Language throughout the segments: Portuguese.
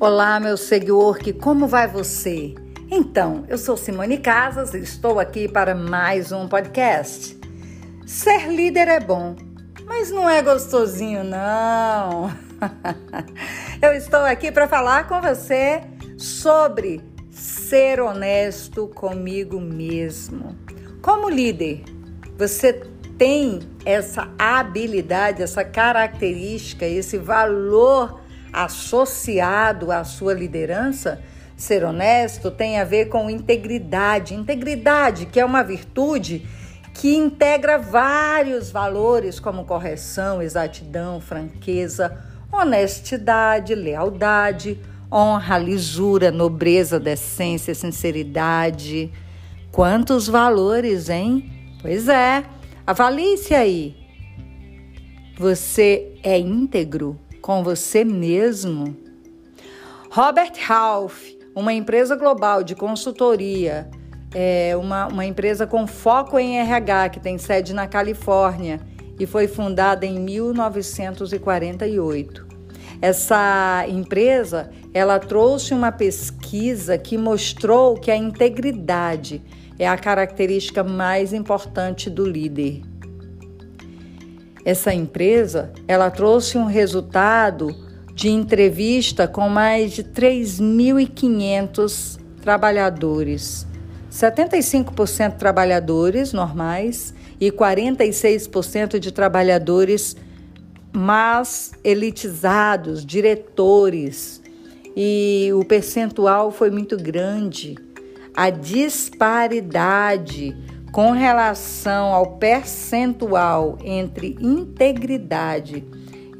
Olá, meu seguidor, que como vai você? Então, eu sou Simone Casas e estou aqui para mais um podcast. Ser líder é bom, mas não é gostosinho, não. eu estou aqui para falar com você sobre ser honesto comigo mesmo. Como líder, você tem essa habilidade, essa característica, esse valor associado à sua liderança, ser honesto tem a ver com integridade. Integridade, que é uma virtude que integra vários valores como correção, exatidão, franqueza, honestidade, lealdade, honra, lisura, nobreza, decência, sinceridade. Quantos valores, hein? Pois é. Avalie-se aí. Você é íntegro? Com você mesmo. Robert Half, uma empresa global de consultoria, é uma, uma empresa com foco em RH, que tem sede na Califórnia e foi fundada em 1948. Essa empresa, ela trouxe uma pesquisa que mostrou que a integridade é a característica mais importante do líder essa empresa, ela trouxe um resultado de entrevista com mais de 3.500 trabalhadores. 75% trabalhadores normais e 46% de trabalhadores mais elitizados, diretores. E o percentual foi muito grande. A disparidade com relação ao percentual entre integridade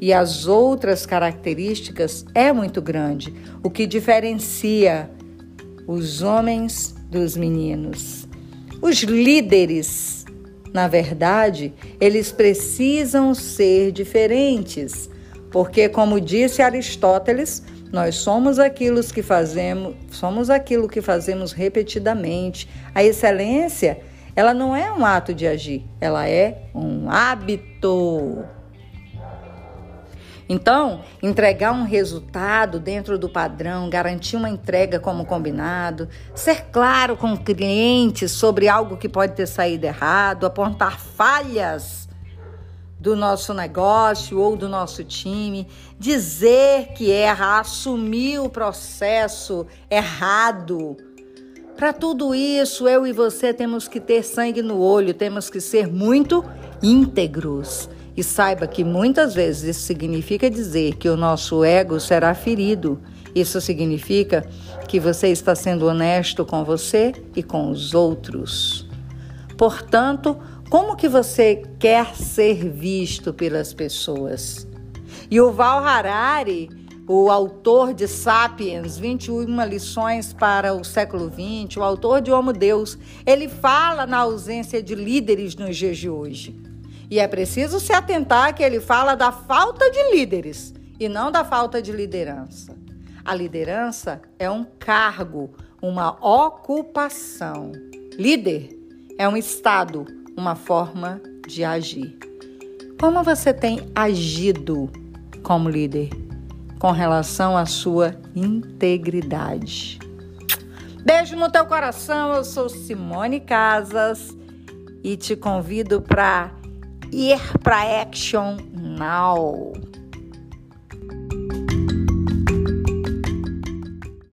e as outras características é muito grande, o que diferencia os homens dos meninos. Os líderes, na verdade, eles precisam ser diferentes, porque como disse Aristóteles, nós somos aquilo que fazemos, somos aquilo que fazemos repetidamente. A excelência ela não é um ato de agir, ela é um hábito. Então, entregar um resultado dentro do padrão, garantir uma entrega como combinado, ser claro com o cliente sobre algo que pode ter saído errado, apontar falhas do nosso negócio ou do nosso time, dizer que erra, assumir o processo errado para tudo isso, eu e você temos que ter sangue no olho, temos que ser muito íntegros. E saiba que muitas vezes isso significa dizer que o nosso ego será ferido. Isso significa que você está sendo honesto com você e com os outros. Portanto, como que você quer ser visto pelas pessoas? E o Val Harari o autor de Sapiens, 21 lições para o século XX, o autor de Homo Deus, ele fala na ausência de líderes nos dias de hoje. E é preciso se atentar que ele fala da falta de líderes e não da falta de liderança. A liderança é um cargo, uma ocupação. Líder é um estado, uma forma de agir. Como você tem agido como líder? Com relação à sua integridade. Beijo no teu coração, eu sou Simone Casas e te convido para ir para Action Now.